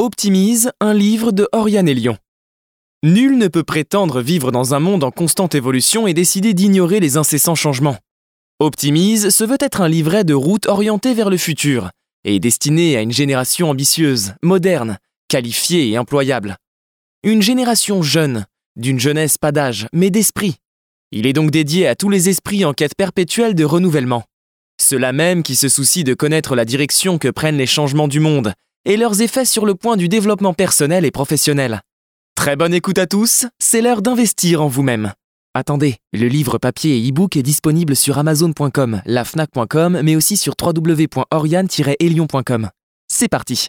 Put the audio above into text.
Optimise, un livre de Oriane Elion. Nul ne peut prétendre vivre dans un monde en constante évolution et décider d'ignorer les incessants changements. Optimise se veut être un livret de route orienté vers le futur et destiné à une génération ambitieuse, moderne, qualifiée et employable. Une génération jeune, d'une jeunesse pas d'âge, mais d'esprit. Il est donc dédié à tous les esprits en quête perpétuelle de renouvellement. Ceux-là même qui se soucient de connaître la direction que prennent les changements du monde et leurs effets sur le point du développement personnel et professionnel. Très bonne écoute à tous, c'est l'heure d'investir en vous-même. Attendez, le livre papier et e-book est disponible sur amazon.com, lafnac.com, mais aussi sur www.oriane-elion.com. C'est parti